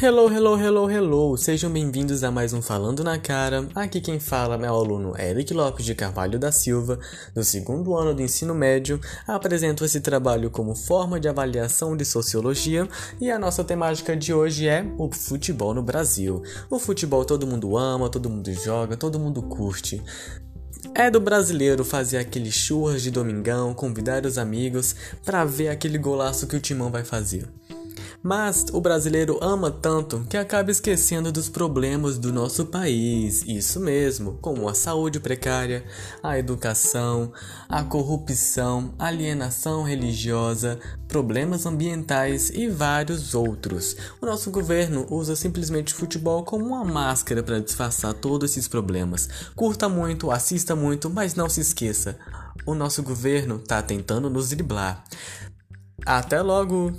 Hello, hello, hello, hello! Sejam bem-vindos a mais um Falando na Cara. Aqui quem fala é o aluno Eric Lopes de Carvalho da Silva, do segundo ano do ensino médio. Apresento esse trabalho como forma de avaliação de sociologia e a nossa temática de hoje é o futebol no Brasil. O futebol todo mundo ama, todo mundo joga, todo mundo curte. É do brasileiro fazer aquele churras de domingão, convidar os amigos para ver aquele golaço que o timão vai fazer. Mas o brasileiro ama tanto que acaba esquecendo dos problemas do nosso país, isso mesmo, como a saúde precária, a educação, a corrupção, alienação religiosa, problemas ambientais e vários outros. O nosso governo usa simplesmente futebol como uma máscara para disfarçar todos esses problemas. Curta muito, assista muito, mas não se esqueça: o nosso governo está tentando nos driblar. Até logo!